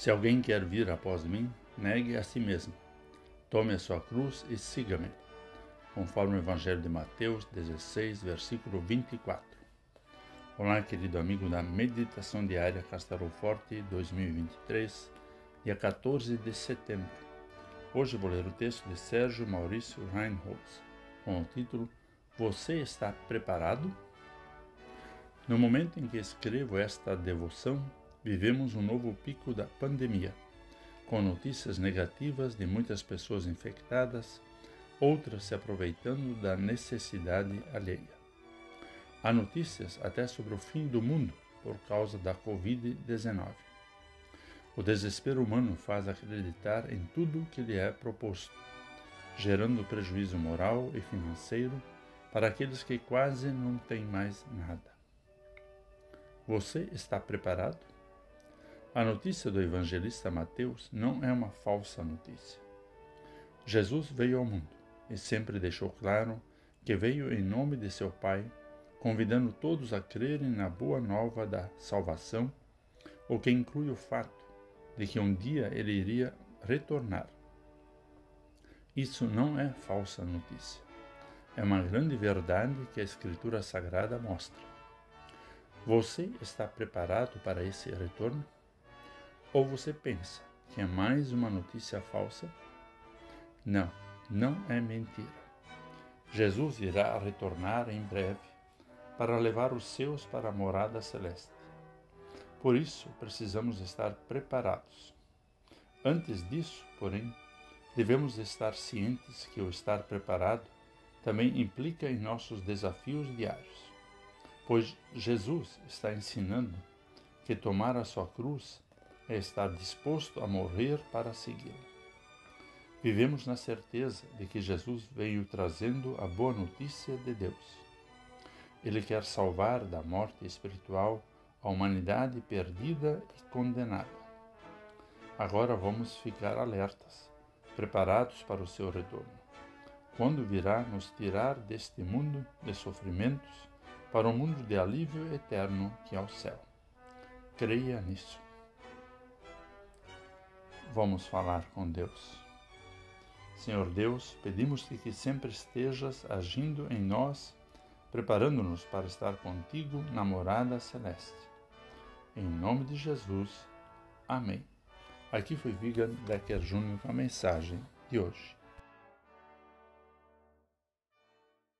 Se alguém quer vir após mim, negue a si mesmo. Tome a sua cruz e siga-me. Conforme o Evangelho de Mateus 16, versículo 24. Olá, querido amigo da Meditação Diária Castelo Forte 2023, dia 14 de setembro. Hoje vou ler o texto de Sérgio Maurício Reinholz, com o título Você está preparado? No momento em que escrevo esta devoção, vivemos um novo pico da pandemia, com notícias negativas de muitas pessoas infectadas, outras se aproveitando da necessidade alheia. Há notícias até sobre o fim do mundo por causa da Covid-19. O desespero humano faz acreditar em tudo que lhe é proposto, gerando prejuízo moral e financeiro para aqueles que quase não têm mais nada. Você está preparado? A notícia do evangelista Mateus não é uma falsa notícia. Jesus veio ao mundo e sempre deixou claro que veio em nome de seu Pai, convidando todos a crerem na boa nova da salvação, o que inclui o fato de que um dia ele iria retornar. Isso não é falsa notícia. É uma grande verdade que a Escritura Sagrada mostra. Você está preparado para esse retorno? Ou você pensa que é mais uma notícia falsa? Não, não é mentira. Jesus irá retornar em breve para levar os seus para a morada celeste. Por isso, precisamos estar preparados. Antes disso, porém, devemos estar cientes que o estar preparado também implica em nossos desafios diários, pois Jesus está ensinando que tomar a sua cruz é estar disposto a morrer para segui-lo. Vivemos na certeza de que Jesus veio trazendo a boa notícia de Deus. Ele quer salvar da morte espiritual a humanidade perdida e condenada. Agora vamos ficar alertas, preparados para o seu retorno. Quando virá nos tirar deste mundo de sofrimentos para um mundo de alívio eterno que é o céu. Creia nisso. Vamos falar com Deus. Senhor Deus, pedimos-te que sempre estejas agindo em nós, preparando-nos para estar contigo na morada celeste. Em nome de Jesus. Amém. Aqui foi Vigan Decker Júnior com a mensagem de hoje.